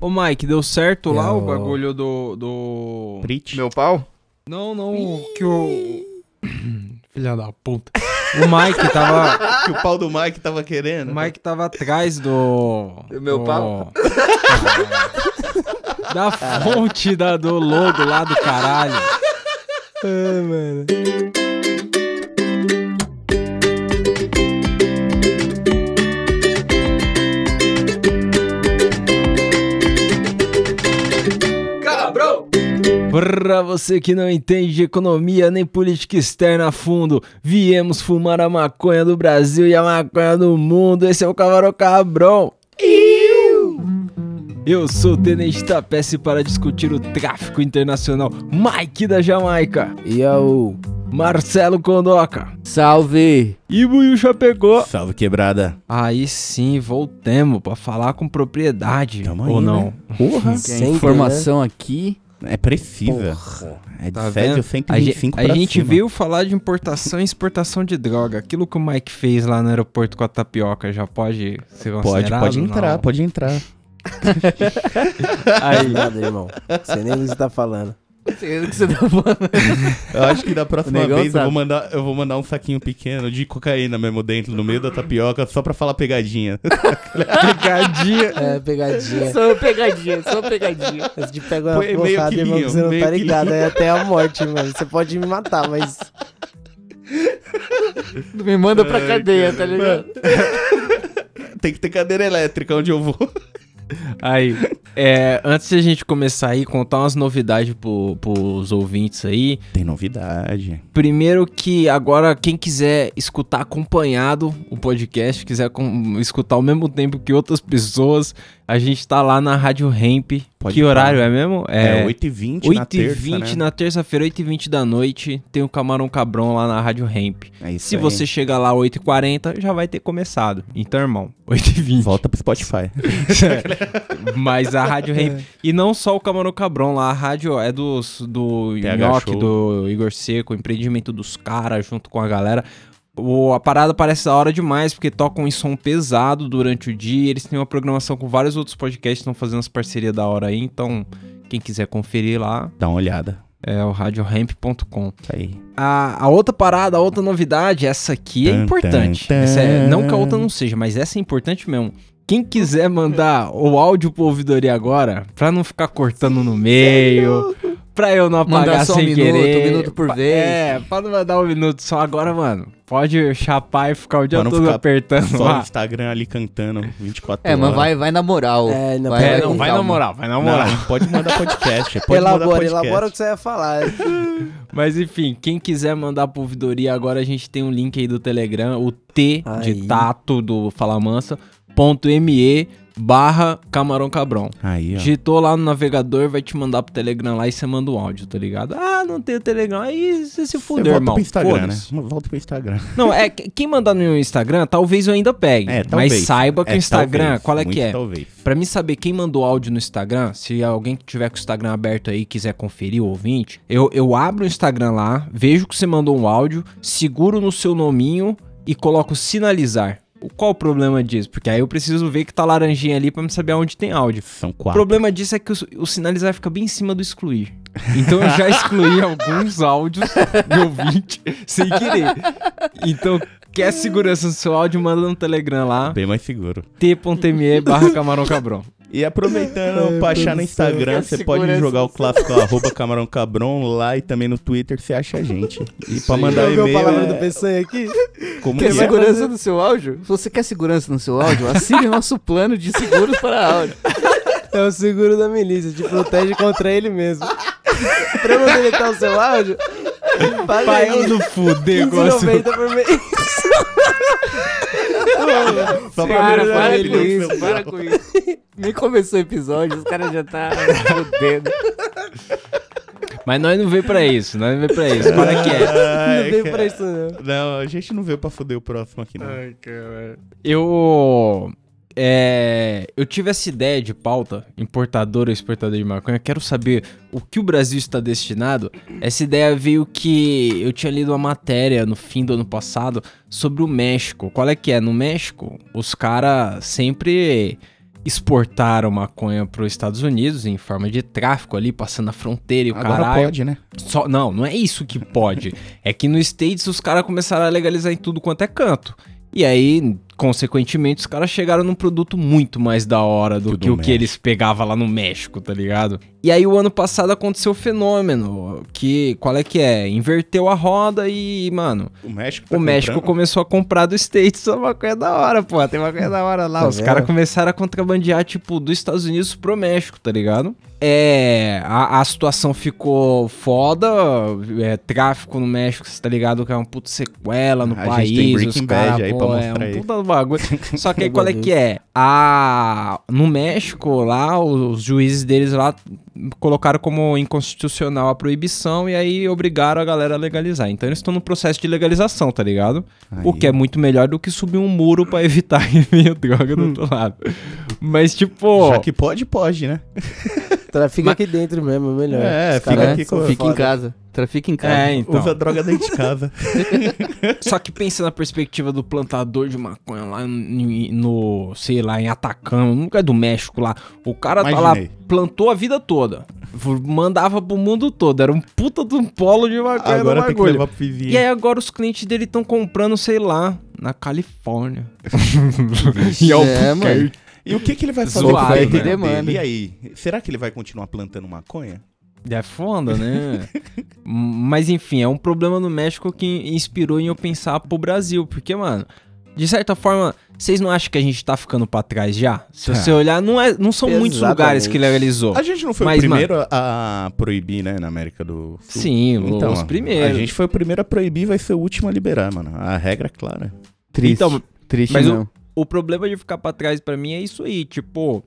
Ô, Mike, deu certo lá Eu- o bagulho do. do... Prit. Meu pau? Não, não, que o. Filha da puta. O Mike tava. Que o pau do Mike tava querendo. O Mike tava atrás do. Do meu do- pau? da fonte da, do logo lá do caralho. Ah, mano. Pra você que não entende de economia nem política externa a fundo, viemos fumar a maconha do Brasil e a maconha do mundo. Esse é o Camarão Cabrão. Eu sou o Tenente Tapece para discutir o tráfico internacional. Mike da Jamaica. E eu. Marcelo Condoca. Salve! E Buiu Chapecó. Salve quebrada. Aí sim, voltemos pra falar com propriedade. Tamo aí, ou não? né? Porra. Tem Sempre, informação aqui. É precisa. É de Tá vendo? A, gente, 125 a pra gente cima. veio falar de importação e exportação de droga. Aquilo que o Mike fez lá no aeroporto com a tapioca já pode ser Pode, considerado? pode entrar, Não. pode entrar. Aí, Nada, irmão. Você nem o que você tá falando. Que você tá falando? Eu acho que da próxima vez eu sabe. vou, mandar, eu vou mandar um saquinho pequeno de cocaína mesmo dentro, no meio da tapioca, só pra falar pegadinha. pegadinha. É, pegadinha. Uma pegadinha, uma pegadinha. Você te pega uma porrada, irmão, você não meio tá ligado. É até a morte, mano. Você pode me matar, mas. Me manda pra cadeia, tá ligado? Tem que ter cadeira elétrica onde eu vou. Aí, é, antes de a gente começar aí, contar umas novidades pro, pros ouvintes aí. Tem novidade. Primeiro que agora quem quiser escutar acompanhado o podcast, quiser com- escutar ao mesmo tempo que outras pessoas, a gente tá lá na Rádio Ramp. Pode que pá. horário é mesmo? É, 8h20 na terça, 8h20 né? na terça-feira, 8h20 da noite, tem o Camarão Cabrão lá na Rádio Ramp. É isso Se aí. você chegar lá 8h40, já vai ter começado. Então, irmão, 8h20. Volta pro Spotify. Mas a Rádio Ramp. E não só o Camarão Cabrão lá, a rádio é dos, do Nhoque, do Igor Seco, empreendimento dos caras junto com a galera. O, a parada parece da hora demais, porque tocam em som pesado durante o dia. Eles têm uma programação com vários outros podcasts, estão fazendo as parcerias da hora aí. Então, quem quiser conferir lá, Dá uma olhada. é o radioramp.com. Isso aí. A, a outra parada, a outra novidade, essa aqui é Tan, importante. tan, é- não que a outra não seja, mas essa é importante mesmo. Quem quiser mandar o áudio pro ouvidoria agora, pra não ficar cortando no meio, pra eu não apagar Mandar só um sem minuto, querer. um minuto por vez. É, pra não mandar um minuto só agora, mano. Pode chapar e ficar o dia Pra não todo ficar apertando Só lá. Instagram ali cantando 24 É, horas. mas vai, vai na moral. É, não, vai, pera É, não, com vai na calma. moral, vai na moral. Não, pode mandar podcast. Pode mandar elabora, podcast. elabora o que você ia falar. Mas enfim, quem quiser mandar pro ouvidoria, agora a gente tem um link aí do Telegram, o T de Aí. tato do Fala Mansa, ponto ME barra Camarão Cabrão. Aí, ó. Digitou lá no navegador, vai te mandar pro Telegram lá e você manda o áudio, tá ligado? Ah, não tem o Telegram, aí você se fudeu, volta irmão. pro Instagram, né? Volta pro Instagram. Não, é, que- quem mandar no Instagram, talvez eu ainda pegue. É, mas talvez. saiba que É, o Instagram, talvez. qual é Muito que é? Talvez. Pra mim saber quem mandou áudio no Instagram, se alguém que tiver com o Instagram aberto aí quiser conferir o ouvinte, eu, eu abro o Instagram lá, vejo que você mandou um áudio, seguro no seu nominho e coloco sinalizar. O- Qual o problema disso? Porque aí eu preciso ver que tá laranjinha ali pra me saber onde tem áudio. São O quatro. problema disso é que o, o sinalizar fica bem em cima do excluir. Então eu já excluí alguns áudios do ouvinte sem querer. Então, quer segurança no seu áudio, manda no Telegram lá, Bem mais seguro. t.me barra camarão cabrão. E aproveitando pra achar no Instagram, você pode jogar o clássico arroba Camarão Cabron lá e também no Twitter você acha a gente. E pra mandar e-mail palavra do é... Peçanha aqui? Como Quer que é? segurança no seu áudio? Se você quer segurança no seu áudio, assine nosso plano de seguros para áudio. É o seguro da milícia, te protege contra ele mesmo. pra não deletar o seu áudio, paga Pai, aí eu não com 15,90 por mês. Só pra Para, para com isso, para com isso. Nem começou o episódio, os caras já tá fudendo. Mas nós não veio pra isso, nós não veio pra isso. Para que é. Ai, Não veio cara. pra isso, não. Não, a gente não veio pra foder o próximo aqui, não. Eu. É, eu tive essa ideia de pauta, importador ou exportador de maconha. Quero saber o que o Brasil está destinado. Essa ideia veio que eu tinha lido uma matéria no fim do ano passado sobre o México. Qual é que é? No México, os caras sempre exportaram maconha para os Estados Unidos em forma de tráfico ali, passando a fronteira e o Agora caralho. pode, né? Só, não, não é isso que pode. é que nos States os caras começaram a legalizar em tudo quanto é canto. E aí, consequentemente, os caras chegaram num produto muito mais da hora do Que o que do o que México. eles pegavam lá no México, tá ligado? E aí, o ano passado aconteceu o fenômeno, que, qual é que é? Inverteu a roda e, mano, O México tá o México começou a comprar do States uma maconha da hora, pô. Tem maconha da hora lá. Tá Os caras começaram a contrabandear, tipo, dos Estados Unidos pro México, tá ligado? É. A, a situação ficou foda. É, tráfico no México, você tá ligado? Que é uma puta sequela no A gente país. tem os Breaking cara, Bad aí pô, pra é mostrar um aí. puta bagulho. Só que aí qual é que é? A, no México, lá, os juízes deles lá colocaram como inconstitucional a proibição e aí obrigaram a galera a legalizar. Então eles estão no processo de legalização, tá ligado? O Aí. que é muito melhor do que subir um muro pra evitar que venha droga do outro lado. Mas, tipo. Já que pode, pode, né? Trafica Mas- aqui dentro mesmo, é melhor. É, Os fica aqui Fica em casa. Trafica em casa. É, então. Usa droga dentro de casa. Só que pensa na perspectiva do plantador de maconha lá no, sei lá, em Atacama, nunca é do México lá. O cara tá lá, Imaginei. plantou a vida toda. Mandava pro mundo todo. Era um puta de um polo de maconha Agora tem que levar pro vizinho. E aí agora os clientes dele estão comprando, sei lá, na Califórnia. em É, Albuquerque. mano. E o que, que ele vai fazer Zoado, com o né? Demanda. E aí? Será que ele vai continuar plantando maconha? É foda, né? Mas enfim, é um problema no México que inspirou em eu pensar pro Brasil. Porque, mano, de certa forma, vocês não acham que a gente tá ficando pra trás já? Se você olhar, não, é, não são muitos Exatamente. lugares que legalizou. A gente não foi Mas, o primeiro a proibir, né, na América do Sul. Sim, Então, os primeiros. A gente foi o primeiro a proibir, vai ser o último a liberar, mano. A regra é clara. Triste. Então, Triste mas o- não. O problema de ficar pra trás pra mim é isso aí, tipo,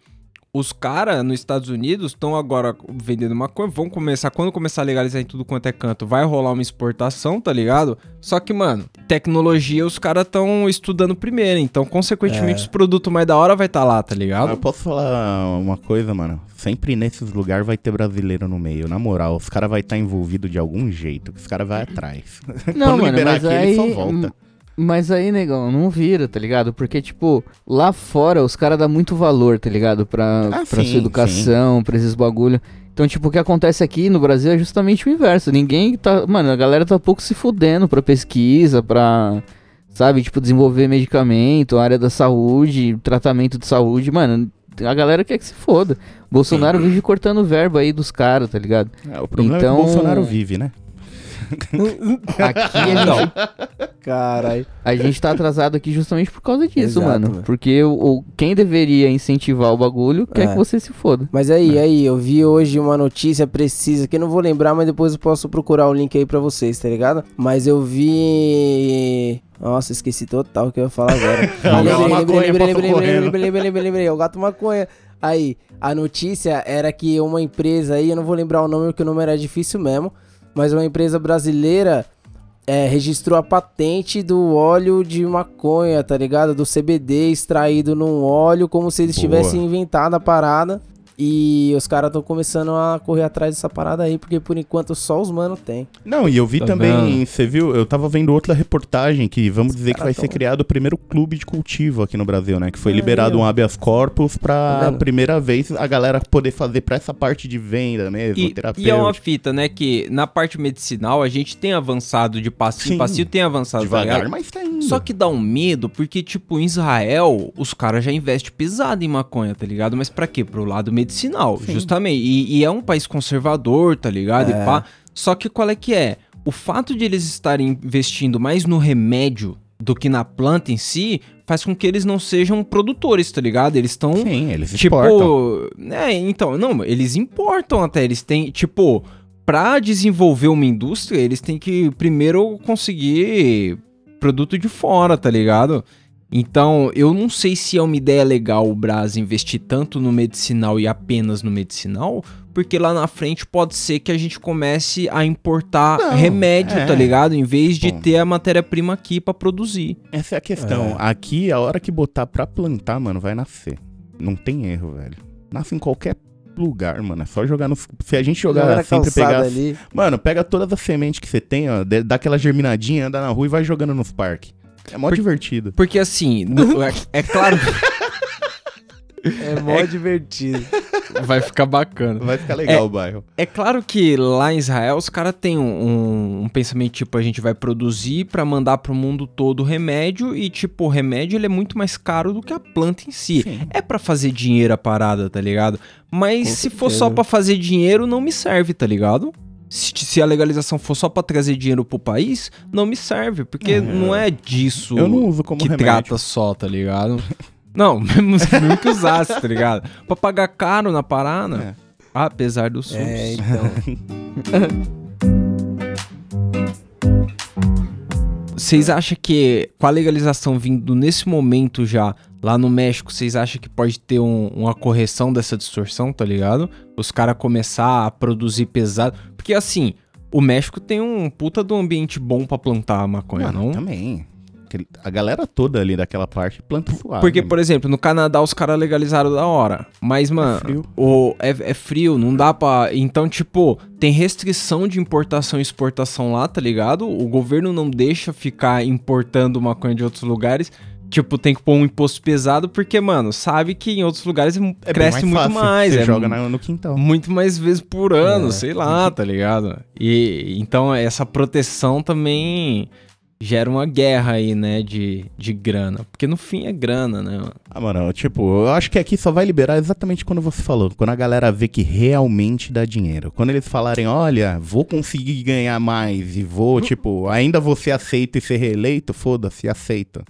os caras nos Estados Unidos estão agora vendendo maconha, vão começar, quando começar a legalizar em tudo quanto é canto, vai rolar uma exportação, tá ligado? Só que, mano, tecnologia os caras estão estudando primeiro, então, consequentemente, É. os produtos mais da hora vai estar lá, tá ligado? eu posso falar uma coisa, mano? Sempre nesses lugares vai ter brasileiro no meio. Na moral, os caras vão estar envolvidos de algum jeito. que Os caras vão atrás. Não, Quando mano, liberar mas aqui, aí... ele só volta. Mas aí, negão, não vira, tá ligado? Porque, tipo, lá fora os caras dão muito valor, tá ligado? Pra, Ah, pra sim, sua educação, pra esses bagulho. Então, tipo, o que acontece aqui no Brasil é justamente o inverso. Ninguém tá. Mano, a galera tá pouco se fudendo pra pesquisa, pra. Sabe, tipo, desenvolver medicamento, área da saúde, tratamento de saúde. Mano, a galera quer que se foda. Bolsonaro vive cortando verba aí dos caras, tá ligado? É, o problema é Então- que o Bolsonaro vive, né? Aqui a gente Caralho. A gente tá atrasado aqui justamente por causa disso, Exato, mano. mano. Porque o, o- quem deveria incentivar o bagulho quer É. que você se foda. Mas É. aí, aí, eu vi hoje uma notícia precisa, que eu não vou lembrar, mas depois eu posso procurar o link aí pra vocês, tá ligado? Mas eu vi. Nossa, esqueci total o que eu ia falar agora. Lembrei, lembrei, lembrei, lembrei, lembrei, lembrei, lembrei, lembrei, é o gato maconha. Aí, a notícia era que uma empresa aí, eu não vou lembrar o nome porque o nome era difícil mesmo, mas uma empresa brasileira é, registrou a patente do óleo de maconha, tá ligado? Do CBD extraído num óleo, como se eles Boa. tivessem inventado a parada. E os caras estão começando a correr atrás dessa parada aí, porque por enquanto só os mano tem. Não, e eu vi Tá também, você viu, eu tava vendo outra reportagem que vamos dizer que vai ser tão- criado o primeiro clube de cultivo aqui no Brasil, né? Que foi Aí, liberado ó. um habeas corpus Tá pra vendo? primeira vez a galera poder fazer pra essa parte de venda mesmo, E, terapêutica. e é uma fita, né, que na parte medicinal a gente tem avançado de passinho, Sim. passinho tem avançado, tá Devagar, ligado? mas tá indo. Só que dá um medo, porque, tipo, em Israel, os caras já investem pesado em maconha, tá ligado? Mas pra quê? Pro lado medicinal, justamente. E, e é um país conservador, tá ligado? É. E pá. Só que qual é que é? O fato de eles estarem investindo mais no remédio do que na planta em si, faz com que eles não sejam produtores, tá ligado? Eles estão Sim, eles Tipo, exportam. é, então, não, eles importam até, eles têm, tipo, pra desenvolver uma indústria, eles têm que primeiro conseguir produto de fora, tá ligado? Então, eu não sei se é uma ideia legal o Brás investir tanto no medicinal e apenas no medicinal, porque lá na frente pode ser que a gente comece a importar Não, remédio, é. tá ligado? Em vez de Bom. ter a matéria-prima aqui pra produzir. Essa é a questão. Aqui, a hora que botar pra plantar, mano, vai nascer. Não tem erro, velho. Nasce em qualquer lugar, mano. É só jogar no. Se a gente jogar sempre pegar. ali. Mano, pega todas as sementes que você tem, ó, dá aquela germinadinha, anda na rua e vai jogando nos parques. É mó Por- divertido. Porque assim, no- é, é claro. É mó divertido. Vai ficar bacana. Vai ficar legal o bairro. É claro que lá em Israel os caras têm um, um, um pensamento tipo, a gente vai produzir pra mandar pro mundo todo o remédio e tipo, o remédio ele é muito mais caro do que a planta em si. Sim. É pra fazer dinheiro a parada, tá ligado? Mas Com se for certeza. só pra fazer dinheiro, não me serve, tá ligado? Se, se a legalização for só pra trazer dinheiro pro país, não me serve, porque É, não é disso não que remédio. trata só, tá ligado? Não, mesmo, mesmo que usasse, tá ligado? Pra pagar caro na parada, É. apesar do SUS. É, então. Vocês acham que com a legalização vindo nesse momento já lá no México, vocês acham que pode ter um- uma correção dessa distorção, tá ligado? Os caras começar a produzir pesado. Porque assim, o México tem um puta do ambiente bom pra plantar maconha, Mano, não? também. A galera toda ali daquela parte planta suave. Porque, mano. por exemplo, no Canadá os caras legalizaram da hora. Mas, mano, frio. O, é, é frio, não dá pra. Então, tipo, tem restrição de importação e exportação lá, tá ligado? O governo não deixa ficar importando maconha de outros lugares. Tipo, tem que pôr um imposto pesado, porque, mano, sabe que em outros lugares É bem cresce muito fácil. mais. Você é joga no quintal. muito mais vezes por ano, É. sei lá, tá ligado? E então essa proteção também gera uma guerra aí, né, de, de grana. Porque no fim é grana, né? mano? Ah, mano, tipo, eu acho que aqui só vai liberar exatamente quando você falou. Quando a galera vê que realmente dá dinheiro. Quando eles falarem, olha, vou conseguir ganhar mais e vou, tipo, ainda vou ser aceito e ser reeleito, foda-se, aceita.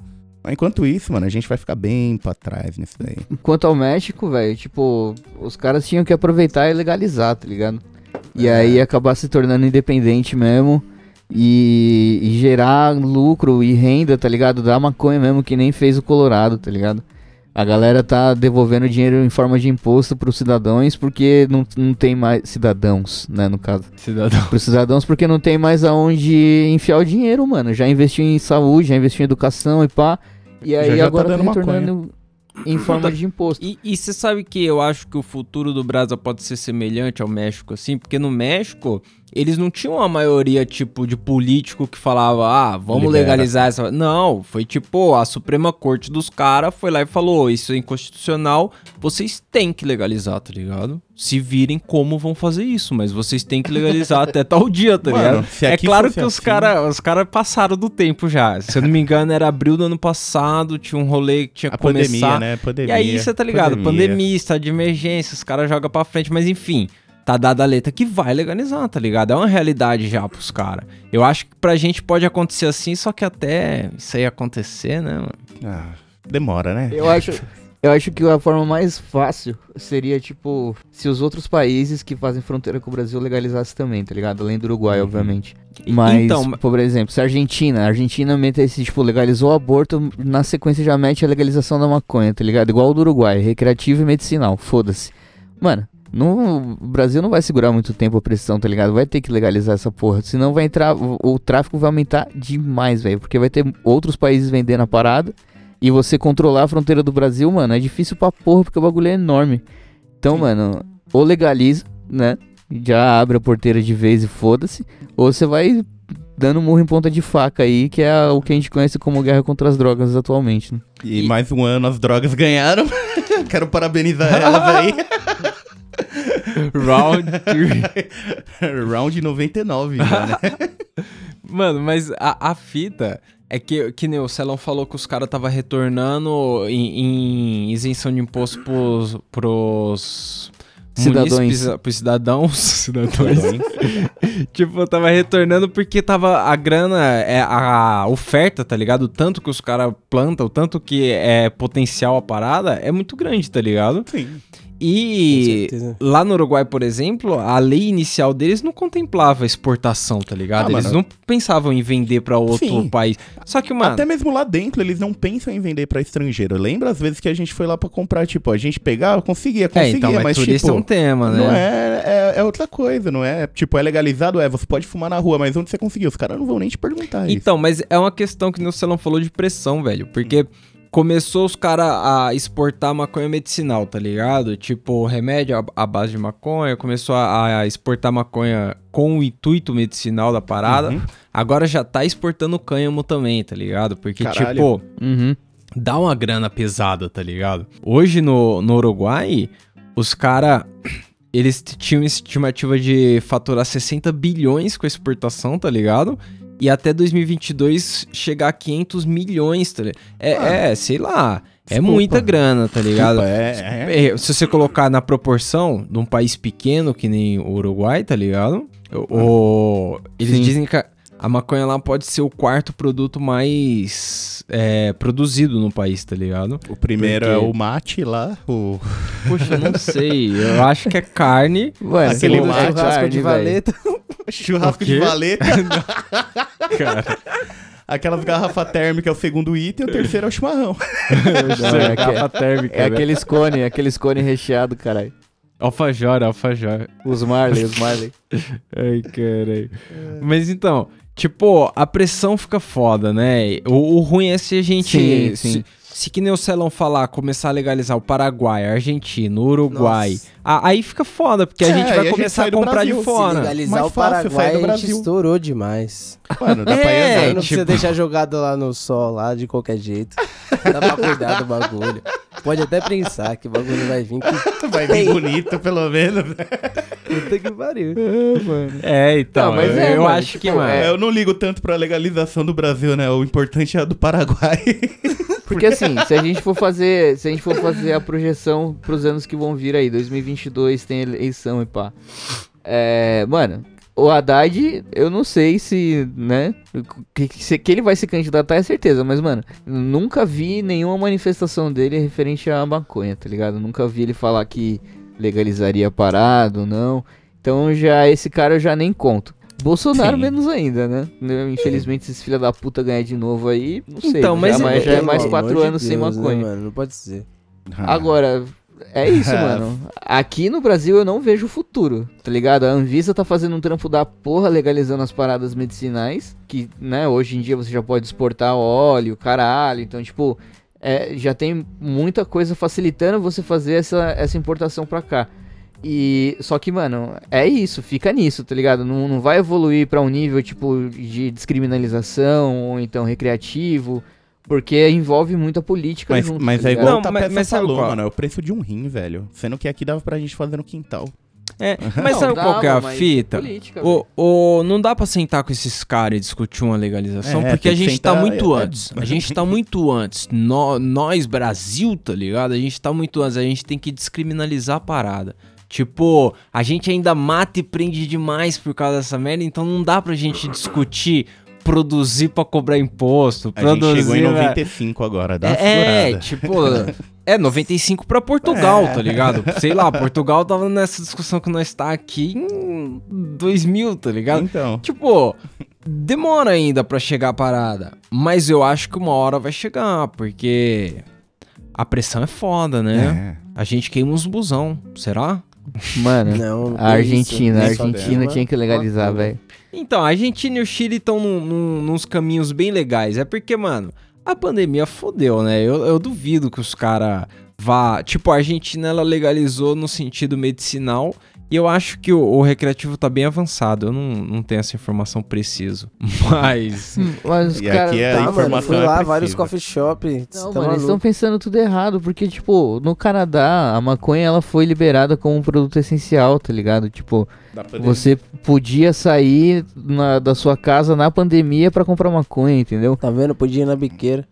Enquanto isso, mano, a gente vai ficar bem pra trás nisso daí. Quanto ao México, velho, tipo, os caras tinham que aproveitar e legalizar, tá ligado? E É. aí acabar se tornando independente mesmo e, e gerar lucro e renda, tá ligado? Da maconha mesmo, que nem fez o Colorado, tá ligado? A galera tá devolvendo dinheiro em forma de imposto pros cidadãos porque não, não tem mais. Cidadãos, né, no caso. Cidadão. Pros cidadãos porque não tem mais aonde enfiar o dinheiro, mano. Já investiu em saúde, já investiu em educação e pá. E aí já tá agora tá, dando retornando em forma de imposto. E, e você sabe que eu acho que o futuro do Brasil pode ser semelhante ao México, assim? Porque no México, eles não tinham a maioria, tipo, de político que falava, ah, vamos Libera. legalizar essa. Não, foi tipo, a Suprema Corte dos caras foi lá e falou: isso é inconstitucional, vocês têm que legalizar, tá ligado? Se virem como vão fazer isso, mas vocês têm que legalizar até tal dia, tá Mano, ligado? É claro que os assim- caras os cara passaram do tempo já. Se eu não me engano, era abril do ano passado, tinha um rolê que tinha A começar. pandemia, né? Pandemia. E aí você tá ligado, pandemia, estado de emergência, os caras jogam pra frente, mas enfim, tá dada a letra que vai legalizar, tá ligado? É uma realidade já pros caras. Eu acho que pra gente pode acontecer assim, só que até isso aí acontecer, né, mano? Ah, demora, né? Eu acho, eu acho que a forma mais fácil seria, tipo, se os outros países que fazem fronteira com o Brasil legalizassem também, tá ligado? Além do Uruguai, Uhum. obviamente. Mas, Então, por exemplo, se a Argentina, a Argentina metesse, tipo, legalizou o aborto, na sequência já mete a legalização da maconha, tá ligado? Igual o do Uruguai, recreativo e medicinal, foda-se. Mano, no, o Brasil não vai segurar muito tempo a pressão, tá ligado? Vai ter que legalizar essa porra, senão vai entrar, o, o tráfico vai aumentar demais, velho, porque vai ter outros países vendendo a parada, e você controlar a fronteira do Brasil, mano, é difícil pra porra, porque o bagulho é enorme. Então, Sim. mano, ou legaliza, né? Já abre a porteira de vez e foda-se. Ou você vai dando murro em ponta de faca aí, que é o que a gente conhece como guerra contra as drogas atualmente, né? E, E- mais um ano as drogas ganharam. Quero parabenizar elas aí. Round Round 99 já, né? Mano, mas a, a fita é que, que nem o Celão falou que os caras tava retornando em, em isenção de imposto pros, pros Cidadãos. pros cidadãos, cidadãos. tipo, tava retornando porque tava a grana, é, a oferta, tá ligado? O tanto que os caras plantam, o tanto que é potencial a parada, é muito grande, tá ligado? Sim. E lá no Uruguai, por exemplo, a lei inicial deles não contemplava exportação, tá ligado? Ah, Eles mano. não pensavam em vender pra outro Sim. país. Só que, mano, Até mesmo lá dentro, eles não pensam em vender pra estrangeiro. Lembra as vezes que a gente foi lá pra comprar, tipo, a gente pegava, conseguia, é, conseguia, então, mas, mas turista tipo... é um tema, né? Não é, é, é outra coisa, não é? Tipo, é legalizado, é, você pode fumar na rua, mas onde você conseguiu? Os caras não vão nem te perguntar isso. Então, mas é uma questão que o Celão falou de pressão, velho. Porque começou os caras a exportar maconha medicinal, tá ligado? Tipo, remédio à- base de maconha, começou a, a exportar maconha com o intuito medicinal da parada. Uhum. Agora já tá exportando cânhamo também, tá ligado? Porque, Caralho. tipo, Uhum. dá uma grana pesada, tá ligado? Hoje no, no Uruguai, os caras. Eles tinham estimativa de faturar 60 bilhões com a exportação, tá ligado? E até 2022 chegar a 500 milhões, tá ligado? É, Ah. é sei lá. É Desculpa. muita grana, tá ligado? Desculpa, é, é. É, Se você colocar na proporção de um país pequeno que nem o Uruguai, tá ligado? O, o- eles Sim. dizem que a, a maconha lá pode ser o quarto produto mais é, produzido no país, tá ligado? O primeiro Porque- é o mate lá, o... Poxa, eu não sei. Eu acho que é carne. Mano, Aquele é mate, churrasco carne, de valeta. churrasco de valeta, Cara, aquelas garrafas térmicas é o segundo item, o terceiro é o chimarrão. Não, é, garrafa aque- térmica. é né? aqueles cone, aqueles cone recheado, caralho. Alfajor, alfajor. Os Marley, os Marley. Ai, caralho. Mas então, tipo, a pressão fica foda, né? O, o ruim é se a gente. Sim, se, sim. Se que nem o Celão falar, começar a legalizar o Paraguai, a Argentina, Uruguai. Nossa. a- aí fica foda, porque a É, gente a vai gente começar sai a comprar Brasil. de fora. Se legalizar Mais o fácil sair Paraguai, do a gente estourou demais. Mano, dá pra ir É, andando. não precisa tipo- deixar jogado lá no sol, lá de qualquer jeito. Dá pra cuidar do bagulho. Pode até pensar que o bagulho vai vir que Vai vir bonito, pelo menos. puta que pariu. É, então. Não, mas eu, é, eu mano, acho tipo, que, mano. é- Eu não ligo tanto pra legalização do Brasil, né? O importante é a do Paraguai. Porque assim, se a gente for fazer, se a gente for fazer a projeção pros anos que vão vir aí, 2022 tem eleição e pá. É, mano, o Haddad, eu não sei se, né, que, que, que ele vai se candidatar é certeza, mas mano, nunca vi nenhuma manifestação dele referente à maconha, tá ligado? Nunca vi ele falar que legalizaria parado, não. Então já esse cara eu já nem conto. Bolsonaro Sim. menos ainda, né? Infelizmente esses filha da puta ganhar de novo aí, não sei. Então, mas já, é- mas já é Pelo mais quatro de anos sem Deus, né, maconha. mano? Não pode ser. Agora, é isso, É. mano. Aqui no Brasil eu não vejo futuro, tá ligado? A Anvisa tá fazendo um trampo da porra legalizando as paradas medicinais, que, né, hoje em dia você já pode exportar óleo, caralho. Então, tipo, é, já tem muita coisa facilitando você fazer essa, essa importação pra cá. E só que, mano, é isso, fica nisso, tá ligado? Não, não vai evoluir pra um nível tipo de descriminalização ou então recreativo, porque envolve muita política Mas, junto, mas tá é igual Não, o mas- falou, qual? mano. É o preço de um rim, velho. Sendo que aqui dava pra gente fazer no quintal. É, mas Não, sabe dá, qual que é a fita? política, velho. O, o, não dá pra sentar com esses caras e discutir uma legalização, É, porque a gente tá sentar- muito é- antes. A gente tá muito antes. Nó- nós, Brasil, tá ligado? A gente tá muito antes. A gente tem que descriminalizar a parada. Tipo, a gente ainda mata e prende demais por causa dessa merda, então não dá pra gente discutir produzir pra cobrar imposto, A gente produzir... chegou em né? 95 agora, dá É, segurada. tipo, é 95 pra Portugal, tá ligado? Sei lá, Portugal tava nessa discussão que nós tá aqui em 2000, tá ligado? Então, Tipo, demora ainda pra chegar a parada, mas eu acho que uma hora vai chegar, porque a pressão é foda, né? é. A gente queima uns busão, será? Mano, Não, não a tem isso, Argentina, a Argentina tinha que legalizar, velho. Então, a Argentina e o Chile estão num, num, nos caminhos bem legais. É porque, mano, a pandemia fodeu, né? Eu, eu duvido que os caras vá. Tipo, a Argentina ela legalizou no sentido medicinal. E eu acho que o, o recreativo tá bem avançado. Eu não, não tenho essa informação preciso. Mas. Mas os E caras. aqui é- Tá, a mano, informação fui é lá, precisa. vários coffee shop. Não, tá mano, eles estão pensando tudo errado, porque, tipo, no Canadá, a maconha ela foi liberada como um produto essencial, tá ligado? Tipo, você podia sair na- da sua casa na pandemia pra comprar maconha, entendeu? Tá vendo? Podia ir na biqueira.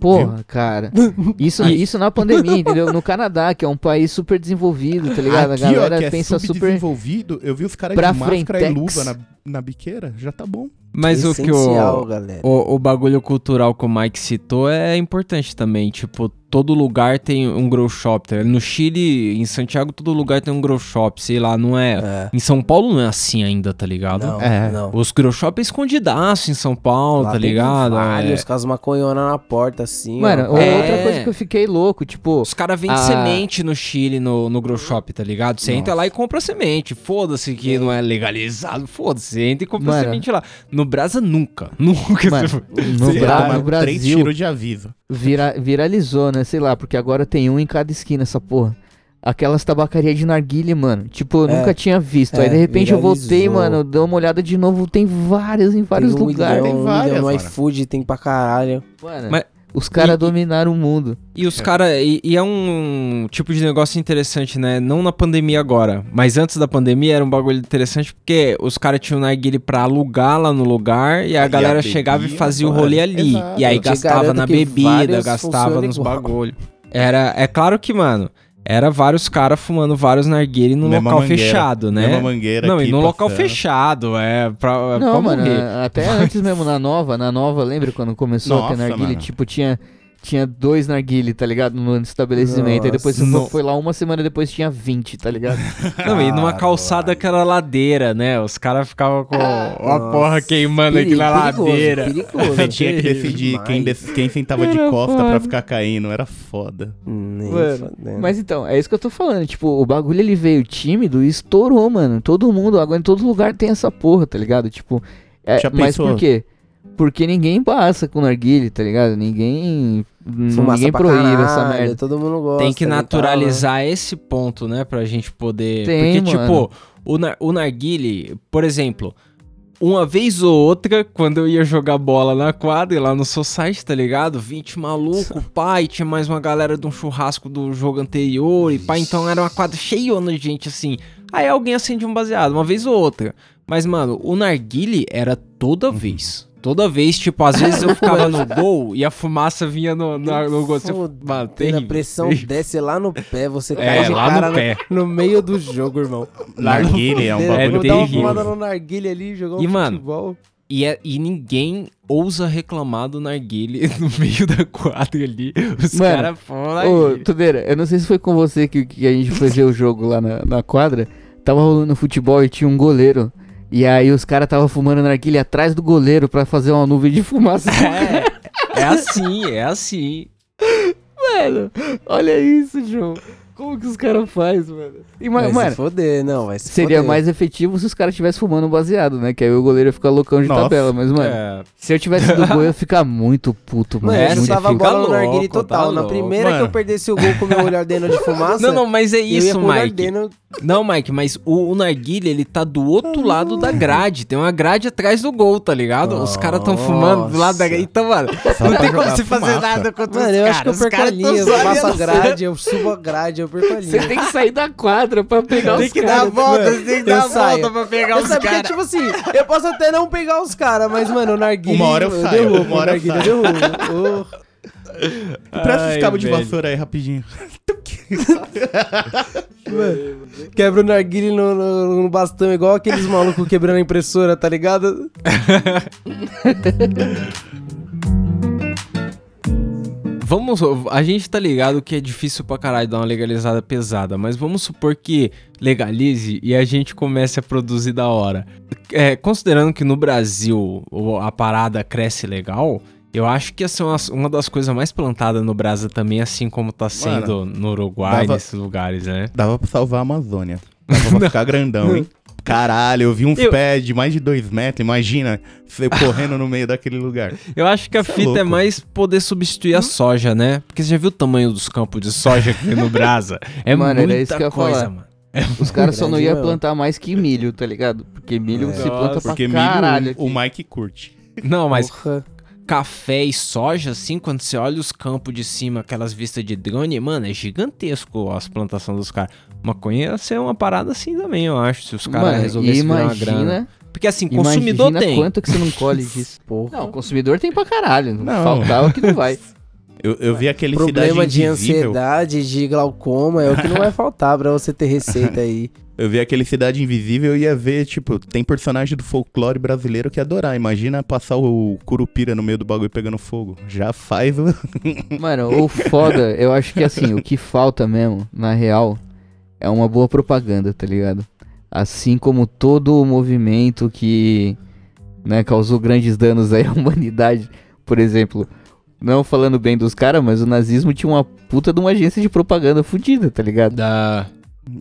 Porra, cara. Isso, isso na pandemia, entendeu? No Canadá, que é um país super desenvolvido, tá ligado? Aqui, a galera ó, que é pensa super. subdesenvolvido, eu vi os caras de máscara e frentex. luva na, na biqueira, já tá bom. Mas o que o, o, o bagulho cultural que o Mike citou é importante também. Tipo, todo lugar tem um grow shop. Tá? No Chile, em Santiago, todo lugar tem um grow shop. Sei lá, não é. É. Em São Paulo não é assim ainda, tá ligado? Não, É. não. Os grow shop é escondidaço em São Paulo, Lá tá ligado? Vários, É. com as maconhonas na porta, assim. Mano, ó. É. outra coisa que eu fiquei louco, tipo. Os caras vendem Ah. semente no Chile, no, no grow shop, tá ligado? Você entra lá e compra semente. Foda-se que não é legalizado. Foda-se, você entra e compra Mano. semente lá. No Brasa, nunca. Nunca. Mano, você- no, Bra- lá, no Toma Três Brasil tiros de aviso. vira- viralizou, né? Sei lá, porque agora tem um em cada esquina essa porra. Aquelas tabacarias de narguile, mano. Tipo, eu É. nunca tinha visto. Aí É, de repente eu voltei, viralizou. mano, dei uma olhada de novo. Tem várias em vários Tem um lugares. milhão, tem um várias, milhão no iFood, tem pra caralho. Mano, Mas- Os caras dominaram o mundo. E os caras. E, e é um tipo de negócio interessante, né? Não na pandemia agora, mas antes da pandemia era um bagulho interessante porque os caras tinham narguile pra alugar lá no lugar e a E a galera chegava e bebida, fazia o claro. rolê ali. Exato. E aí gastava na bebida, gastava nos igual. bagulho. Era, é claro que, mano, era vários caras fumando vários narguile no Mesma local mangueira. fechado, né? Mesma mangueira Não, e no local fechado, é pra, é Não, pra mano, morrer. até antes mesmo na nova, na nova, lembra quando começou a ter Nossa, narguile? mano. Tipo, tinha, tinha dois narguile, tá ligado? No estabelecimento. Aí depois você foi lá uma semana depois tinha 20, tá ligado? Não, e numa calçada que era ladeira, né? Os caras ficavam com a Nossa. porra queimando aqui na Perigoso, ladeira. Perigoso, Você tinha que decidir quem, dec- quem sentava de Era costa foda. pra ficar caindo. Era foda. Nem Mano. Mas então, é isso que eu tô falando. Tipo, o bagulho ele veio tímido e estourou, mano. Todo mundo, agora em todo lugar tem essa porra, tá ligado? Tipo, é, Já mas pensou? por quê? Porque ninguém passa com narguile, tá ligado? Ninguém. Fumaça ninguém proíbe essa caralho, merda. Todo mundo gosta. Tem que e tal, né? naturalizar esse ponto, né? Pra gente poder. Tem, Porque, mano. tipo, o, nar o narguile, por exemplo, uma vez ou outra, quando eu ia jogar bola na quadra, lá no Society, tá ligado? 20 maluco, pai, tinha mais uma galera de um churrasco do jogo anterior, e pá, então era uma quadra cheiona de gente assim. Aí alguém acende um baseado, uma vez ou outra. Mas, mano, o narguile era toda vez. Toda vez, tipo, às vezes eu ficava no gol e a fumaça vinha no, na- no gol. Você, mano, Fodendo, a pressão terrível. desce lá no pé, você É, cai de lá no cara pé. no meio do jogo, irmão. Narguile é um bagulho Vou dar uma terrível. fumada no narguilha ali, jogar um E, mano, futebol. E, é- e ninguém ousa reclamar do narguile no meio da quadra ali. Os caras falam Ô, narguile. Tudeira, eu não sei se foi com você que, que a gente foi ver o jogo lá na, na quadra. Tava rolando futebol e tinha um goleiro. E aí os caras tava fumando narguilha atrás do goleiro pra fazer uma nuvem de fumaça. É, é assim, é assim. Mano, olha isso, João. Como que os caras fazem, mano? E, ma- Vai mano, se foder, não, vai se seria foder. mais efetivo se os caras estivessem fumando baseado, né? Que aí o goleiro ia ficar loucão de Nossa. tabela. Mas, mano, É. se eu tivesse do gol, eu ia ficar muito puto, mano. Mano, muito você chutava a bola no narguile louco, total. tá Na louco. primeira que eu Mano. perdesse o gol com o meu olho ardendo de fumaça, Não, não, mas é eu ia isso, com o olho Mike. Não, Mike, mas o, o narguile, ele tá do outro lado da grade. Tem uma grade atrás do gol, tá ligado? Os caras tão fumando do lado da grade. Então, mano, Só não pra tem como jogar você fazer fumaça. nada contra Mano, os eu caras. acho que eu Os perco a caras tão linha, eu só passo a olhando grade, eu subo a grade, eu Você tem que sair da quadra pra pegar Tem os que dar caras. a volta, mano. você tem que Eu dar a volta pra pegar Eu os sabe porque, caras. tipo assim, eu posso até não pegar os caras, mas, mano, o narguilha... Uma hora eu saio, derrubo, uma hora o eu narguilha saio. derrubo. Oh. Presta os cabos de vassoura aí, rapidinho. Quebra o narguilha no, no, no bastão, igual aqueles malucos quebrando a impressora, tá ligado? Vamos, a gente tá ligado que é difícil pra caralho dar uma legalizada pesada, mas vamos supor que legalize e a gente comece a produzir da hora. É, considerando que no Brasil a parada cresce legal, eu acho que ia ser uma, uma das coisas mais plantadas no Brasil também, assim como tá sendo no Uruguai, dava- nesses lugares, né? Dava pra salvar a Amazônia. Dava pra ficar grandão, hein? Caralho, eu vi uns Eu- pés de mais de dois metros. Imagina você correndo no meio daquele lugar. Eu acho que a é fita é louco. mais poder substituir a soja, né? Porque você já viu o tamanho dos campos de soja aqui no Brasa? É Mano, era muita isso que eu coisa, falar. mano. Os caras só não iam plantar mais que milho, tá ligado? Porque milho É. se planta pra Porque caralho milho, aqui. o Mike curte. Não, mas Porra. Café e soja, assim, quando você olha os campos de cima, aquelas vistas de drone, mano, é gigantesco as plantações dos caras. Maconha ia ser uma parada assim também, eu acho, se os caras resolvessem virar uma grana. Porque assim, consumidor imagina tem. quanto que você não colhe disso. Porra. Não, consumidor tem pra caralho. Não. Faltava que não vai. Eu, eu vi aquele Problema Cidade de Invisível. ansiedade, de glaucoma, é o que não vai faltar pra você ter receita aí. Eu vi aquele Cidade Invisível e ia ver, tipo, tem personagem do folclore brasileiro que ia adorar. Imagina passar o Curupira no meio do bagulho pegando fogo. Já faz o. Mano, o foda, eu acho que assim, o que falta mesmo, na real, é uma boa propaganda, tá ligado? Assim como todo o movimento que né, causou grandes danos aí à humanidade. Por exemplo, não falando bem dos caras, mas o nazismo tinha uma puta de uma agência de propaganda fodida, tá ligado? Da...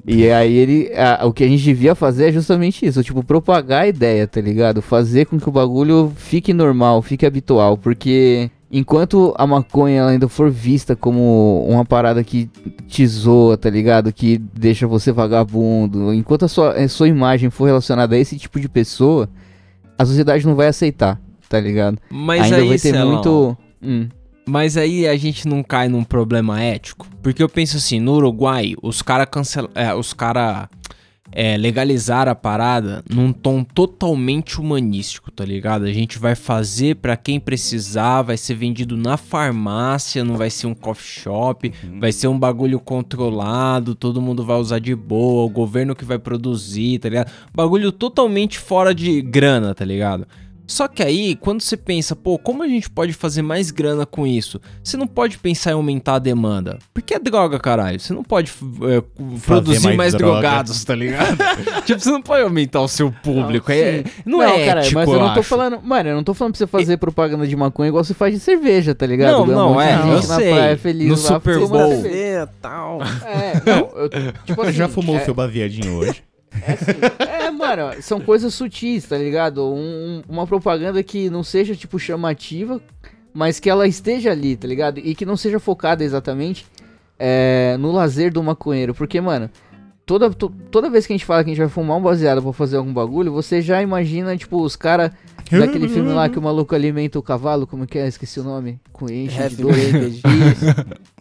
E aí ele. a- o que a gente devia fazer é justamente isso, tipo, propagar a ideia, tá ligado? Fazer com que o bagulho fique normal, fique habitual, porque enquanto a maconha ainda for vista como uma parada que te zoa, tá ligado? Que deixa você vagabundo, enquanto a sua, a sua imagem for relacionada a esse tipo de pessoa, a sociedade não vai aceitar, tá ligado? Mas ainda aí, vai ter muito. Hum. Mas aí a gente não cai num problema ético. Porque eu penso assim, no Uruguai, os caras cancela, é, os cara é, legalizaram a parada num tom totalmente humanístico, tá ligado? A gente vai fazer pra quem precisar, vai ser vendido na farmácia, não vai ser um coffee shop, vai ser um bagulho controlado, todo mundo vai usar de boa, o governo que vai produzir, tá ligado? Bagulho totalmente fora de grana, tá ligado? Só que aí, quando você pensa, pô, como a gente pode fazer mais grana com isso? Você não pode pensar em aumentar a demanda. Porque é droga, caralho. Você não pode é, produzir mais, mais droga. drogados, tá ligado? tipo, você não pode aumentar o seu público. é, não, Não, é cara, ético, mas eu não tô acho. falando. Mano, eu não tô falando pra você fazer propaganda de maconha igual você faz de cerveja, tá ligado? Não, não, de é, gente eu sei. praia feliz No lá, Super Bowl. tal. É, não, eu, tipo assim, Já fumou é, o seu baseadinho hoje? É, assim, é, mano, são coisas sutis, tá ligado? Um- uma propaganda que não seja, tipo, chamativa, mas que ela esteja ali, tá ligado? E que não seja focada exatamente é, no lazer do maconheiro. Porque, mano, toda, to- toda vez que a gente fala que a gente vai fumar um baseado pra fazer algum bagulho, você já imagina, tipo, os caras daquele filme lá que o maluco alimenta o cavalo, como que é? Esqueci o nome. Com enche de. Isso.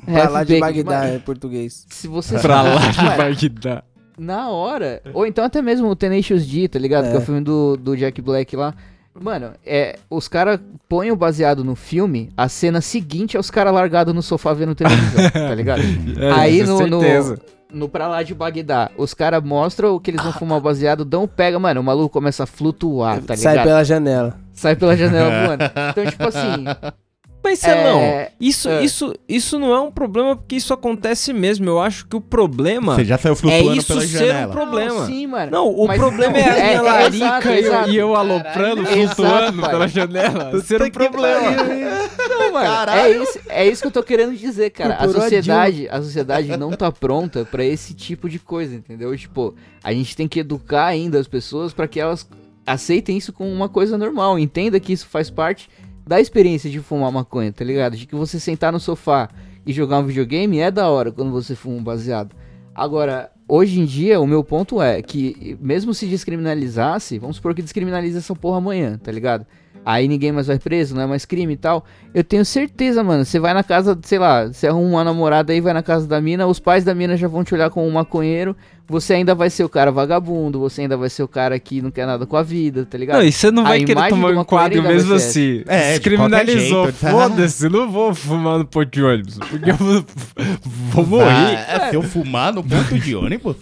Pra lá de. Bagdá, em português. Se você Pra lá de Mano, Bagdá. Na hora. Ou então até mesmo o Tenacious D, tá ligado? É. Que é o filme do, do Jack Black lá. Mano, é, os caras põem o baseado no filme, a cena seguinte é os caras largados no sofá vendo televisão, tá ligado? É, Aí no, no, no Pra Lá de Bagdá, os caras mostram o que eles vão fumar o baseado, dão, pega, mano, o maluco começa a flutuar, tá ligado? Sai pela janela. Sai pela janela voando. Então, tipo assim, Mas Celão, É, isso, é. isso, isso não é um problema porque isso acontece mesmo. Eu acho que o problema Você já saiu é flutuando isso pela ser um janela. problema. Não, sim, mano. Não, o Mas problema não, é a é- minha é larica exato, e eu- exato. e eu aloprando, Exato, flutuando pai. pela janela. Ser um problema. Não, mano, é isso, é isso que eu tô querendo dizer, cara. A a sociedade, a sociedade não tá pronta pra esse tipo de coisa, entendeu? Tipo, a gente tem que educar ainda as pessoas pra que elas aceitem isso como uma coisa normal, entenda que isso faz parte da experiência de fumar maconha, tá ligado? De que você sentar no sofá e jogar um videogame é da hora quando você fuma um baseado. Agora, hoje em dia, o meu ponto é que, mesmo se descriminalizasse, vamos supor que descriminalize essa porra amanhã, tá ligado? Aí ninguém mais vai preso, não é mais crime e tal. Eu tenho certeza, mano. Você vai na casa, sei lá, você arruma uma namorada aí, vai na casa da mina, os pais da mina já vão te olhar como um maconheiro. Você ainda vai ser o cara vagabundo, você ainda vai ser o cara que não quer nada com a vida, tá ligado? Não, e você não A vai querer imagem tomar um quadro mesmo assim. É, de Descriminalizou, jeito. foda-se, não vou fumar no ponto de ônibus. Porque eu vou, vou morrer. Ah, é, se eu fumar no ponto de ônibus?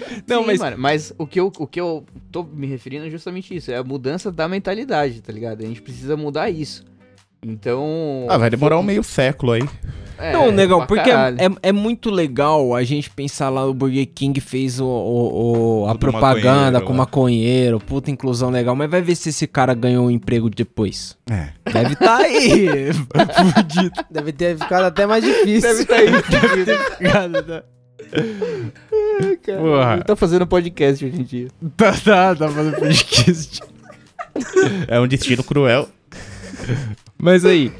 Não, Sim, mas mano, mas o que, eu, o que eu tô me referindo é justamente isso. É a mudança da mentalidade, tá ligado? A gente precisa mudar isso. Então. Ah, vai demorar um meio século aí. É, Não, negão, pra porque caralho. é, é muito legal a gente pensar lá o Burger King fez o, o- o- a O do propaganda maconheiro com lá. maconheiro, puta inclusão legal, mas vai ver se esse cara ganhou um emprego depois. É. Deve tá aí, fudido. Deve ter ficado até mais difícil. Deve tá aí, fudido. né? Porra. Ele tá fazendo podcast hoje em dia. Tá, tá, tá fazendo podcast. É um destino cruel. Mas aí,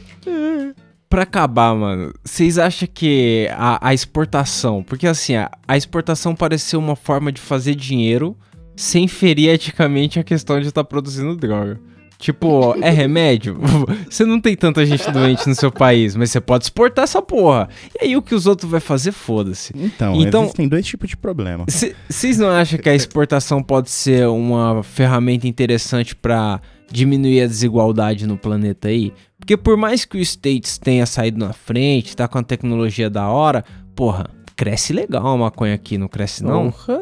pra acabar, mano, vocês acham que a, a exportação, porque assim, a, a exportação pareceu uma forma de fazer dinheiro sem ferir eticamente a questão de estar produzindo droga. Tipo, é remédio? Você não tem tanta gente doente no seu país, mas você pode exportar essa porra. E aí o que os outros vai fazer, foda-se. Então, Então- existem dois tipos de problema. Vocês não acham que a exportação pode ser uma ferramenta interessante pra diminuir a desigualdade no planeta aí? Porque por mais que o States tenha saído na frente, tá com a tecnologia da hora, porra, cresce legal a maconha aqui, não cresce não? Porra.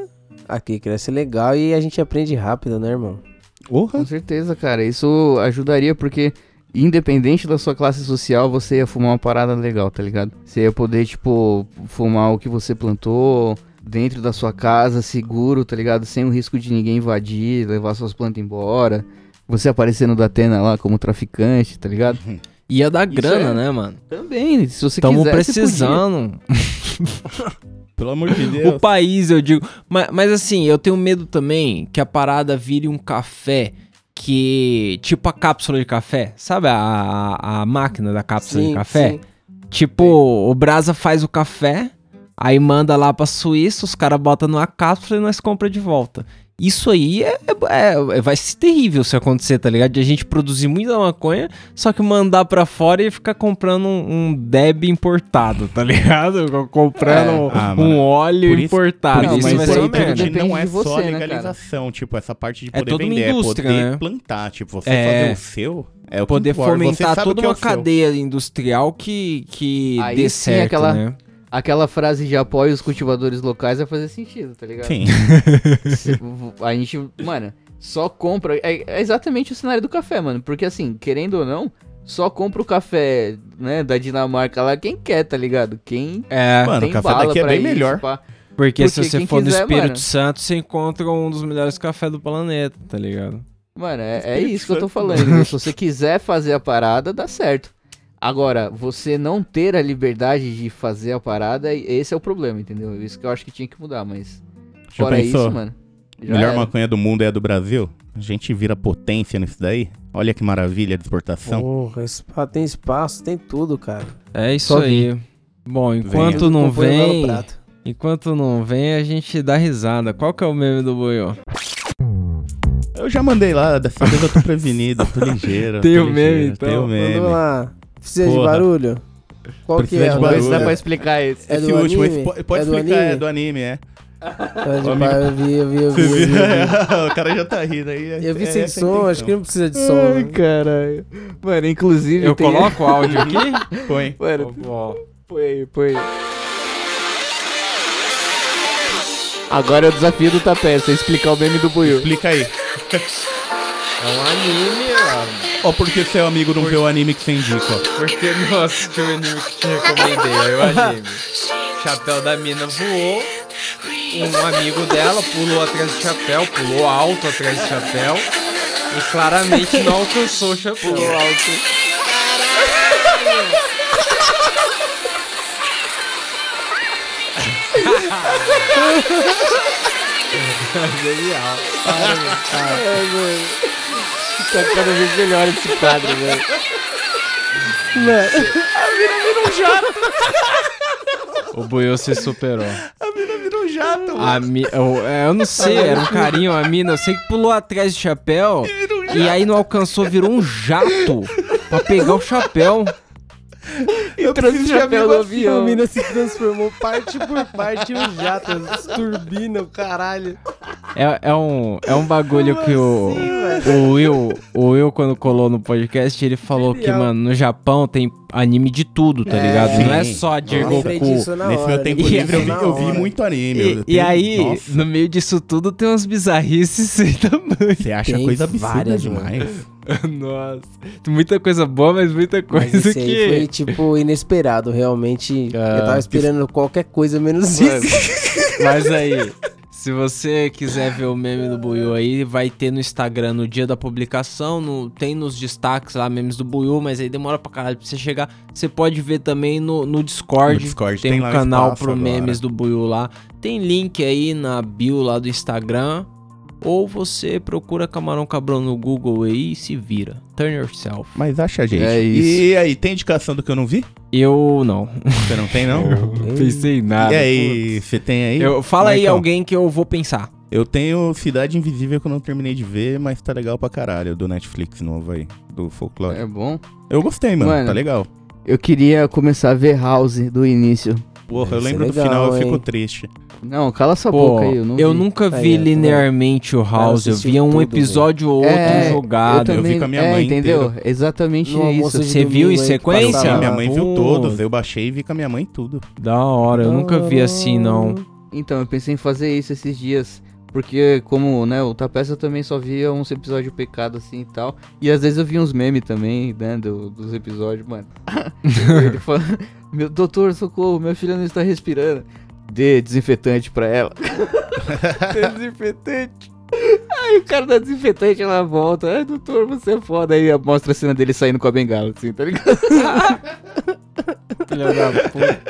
Aqui cresce legal e a gente aprende rápido, né, irmão? Porra. Com certeza, cara. Isso ajudaria porque, independente da sua classe social, você ia fumar uma parada legal, tá ligado? Você ia poder, tipo, fumar o que você plantou dentro da sua casa, seguro, tá ligado? Sem o risco de ninguém invadir, levar suas plantas embora. Você aparecer no Datena lá como traficante, tá ligado? Ia dar grana, é- né, mano? Também, se você Tamo quiser, podia. precisando. Pelo amor de O Deus. país, eu digo. Mas, mas assim, eu tenho medo também que a parada vire um café que. Tipo a cápsula de café. Sabe a, a, a máquina da cápsula de café? sim. Tipo, o Brasa faz o café, Aí manda lá pra Suíça, os caras botam numa cápsula e nós compra de volta. Isso aí é, é- é- vai ser terrível se acontecer, tá ligado? De a gente produzir muita maconha, só que mandar pra fora e ficar comprando um, um Deb importado, tá ligado? Comprando É. um, Ah, um óleo Por isso- importado. Não, isso mas vai isso ser aí uma tudo não é de você, só né, legalização, tipo, essa parte de É poder toda uma vender, indústria, é poder né? plantar, tipo, você É. fazer o seu, é o Poder fomentar toda é uma cadeia industrial que, que Aí dê sim, certo, aquela- né? Aquela frase de apoio os cultivadores locais vai fazer sentido, tá ligado? Sim. A gente, mano, só compra. É, é exatamente o cenário do café, mano. Porque assim, querendo ou não, só compra o café, né, da Dinamarca lá quem quer, tá ligado? Quem É, Mano, tem o café bala daqui é bem isso, melhor. pá. porque, porque se você for no quiser, Espírito mano. Santo, você encontra um dos melhores cafés do planeta, tá ligado? Mano, é, é isso que eu tô falando. Se você quiser fazer a parada, dá certo. Agora, você não ter a liberdade de fazer a parada, esse é o problema, entendeu? Isso que eu acho que tinha que mudar, mas. Já Fora pensou? isso, mano. já Melhor era. maconha do mundo é a do Brasil? A gente vira potência nisso daí. Olha que maravilha de exportação. Porra, tem espaço, tem tudo, cara. É isso Só aí. Bom, enquanto Tudo não vem, enquanto não vem, a gente dá risada. Qual que é o meme do Boiô? Eu já mandei lá, dessa vez eu tô prevenido, tô ligeiro. Tem o meme, ligeiro, então? Tem o meme. Vamos lá. Precisa de Porra. barulho? Qual Precisa que é? de barulho. dá pra explicar isso. É Esse do último, anime? esse po- pode É do explicar, anime? é do anime, é. Eu vi, eu vi, eu vi. Eu vi, o cara já tá rindo aí. Eu vi é sem som, acho que não precisa de som. Ai, né? caralho. Mano, inclusive. Eu tem- coloco o áudio aqui? Põe. Mano, Ó, põe aí, põe aí. Agora é o desafio do tapete, você explicar o meme do Buiu. Explica aí. É um anime, ó. Ó, porque seu amigo não vê o anime que você indica. Porque não assistiu o anime que te recomendei, aí o anime. Chapéu da mina voou, um amigo dela pulou atrás do chapéu, pulou alto atrás do chapéu e claramente não alcançou o chapéu. Pulou alto. Genial. Tá cada vez melhor esse quadro, velho. O Buiu se superou. A mina vira um jato, A mi... eu, eu não sei, era um carinho, a mina. Eu sei que pulou atrás do chapéu e aí não alcançou, virou um jato pra pegar o chapéu. Eu preciso o de chapéu do assim. avião. A mina se transformou parte por parte um jato, as turbina, o caralho. É, é, um, é um bagulho que o, o Will, o Will, quando colou no podcast, ele falou que, Genial. mano, no Japão tem anime de tudo, tá É, ligado? Não é sim. só de lembrei Goku. Nesse hora, meu tempo E- livre eu vi, eu vi muito anime. E, eu e tenho- aí, Nossa, no meio disso tudo, tem umas bizarrices sem tamanho. você acha Tem coisa absurda várias, mano. demais. Nossa. Tem muita coisa boa, mas muita Mas coisa aí que. foi, tipo, inesperado, realmente. Ah, eu tava esperando qualquer coisa menos Mano, isso. Mas aí, se você quiser ver o meme do Buiu aí, vai ter no Instagram no dia da publicação, no- tem nos destaques lá memes do Buiu, mas aí demora pra caralho pra você chegar. Você pode ver também no, no Discord. No Discord tem, tem um canal pro agora. memes do Buiu lá. Tem link aí na bio lá do Instagram. Ou você procura Camarão Cabrão no Google aí e se vira. Turn yourself. Mas acha, gente. É isso. E aí, tem indicação do que eu não vi? Eu não. Você não tem, não? Não pensei em nada. e aí, você tem aí? Eu, fala aí alguém que eu vou pensar. Eu tenho Cidade Invisível que eu não terminei de ver, mas tá legal pra caralho, do Netflix novo aí, do folclore. É bom. Eu gostei, mano, Mano. tá legal. Eu queria começar a ver House do início. Porra, eu Deve ser lembro do legal, final, eu hein? fico triste. Não, cala essa Pô, boca aí, eu não vi. nunca vi Aí, tá linearmente o House. Eu via um episódio ou outro É, jogado. eu vi com a minha é, mãe entendeu? inteira. Exatamente No isso. Você viu em sequência? Sim, minha mãe viu todos, eu baixei e vi com a minha mãe tudo. Da hora, eu nunca vi assim, não. Então, eu pensei em fazer isso esses dias. Porque, como, né, o Tapeça eu também só via uns episódios pecado assim e tal. E às vezes eu via uns memes também, né, do- dos episódios, mano. Meu doutor, socorro, minha filha não está respirando. Dê desinfetante pra ela. Dê desinfetante. Aí o cara dá desinfetante, ela volta. Ai, doutor, você é foda. Aí mostra a cena dele saindo com a bengala, assim, tá ligado? Filha da puta.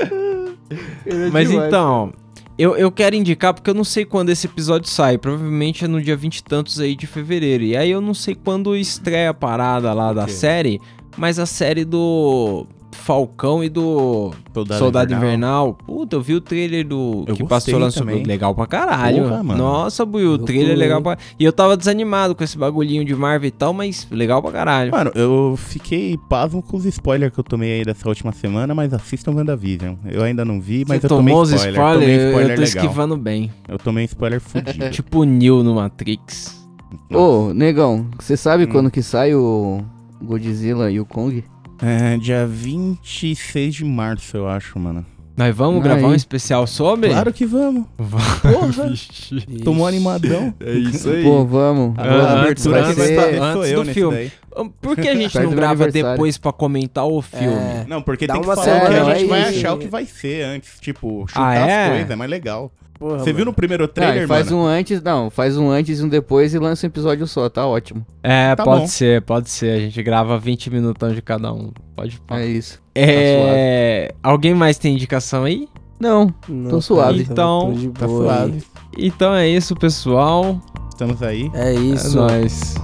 Ele é Mas demais. então, eu, eu quero indicar porque eu não sei quando esse episódio sai. Provavelmente é no dia 20 e tantos aí de fevereiro. E aí eu não sei quando estreia a parada lá da série. Mas a série do Falcão e do Soldado, Soldado, Invernal. Invernal. Puta, eu vi o trailer do Eu que passou lá sobre. também. Legal pra caralho. Porra, mano. Nossa, Buiu, o trailer é tô- legal pra. E eu tava desanimado com esse bagulhinho de Marvel e tal, mas legal pra caralho. Mano, eu fiquei pasmo com os spoilers que eu tomei aí dessa última semana, mas assistam WandaVision. Eu ainda não vi, mas Você eu tomei tomou os spoiler. spoilers? Eu- eu spoiler tô legal. esquivando bem. Eu tomei spoiler fudido. tipo o Neo no Matrix. Ô, negão, você sabe Hum. quando que sai o Godzilla e o Kong? É, dia 26 de março, eu acho, mano. Nós vamos Aí. gravar um especial sobre? Claro que vamos. Porra, Vixe. tomou animadão. É isso aí. Pô, vamos. A Ah, a antes- abertura que antes- vai fazer antes sou eu do filme. daí. Por que a gente não grava depois pra comentar o filme? É. Não, porque Dá tem que falar que a é gente vai isso. achar o que vai ser antes. Tipo, chutar Ah, é? as coisas, é mais legal. Porra, Você viu mano. no primeiro Ah, trailer, e faz mano? um antes, não, faz um antes e um depois e lança um episódio só, tá ótimo. É, Tá pode bom. ser, pode ser. A gente grava 20 minutão de cada um. Pode falar. É isso. É... Alguém mais tem indicação aí? Não, Não, tô suave. cara, Então, tô de Tá suave. Então é isso, pessoal. Estamos aí. É É isso. nóis.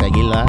Segue lá.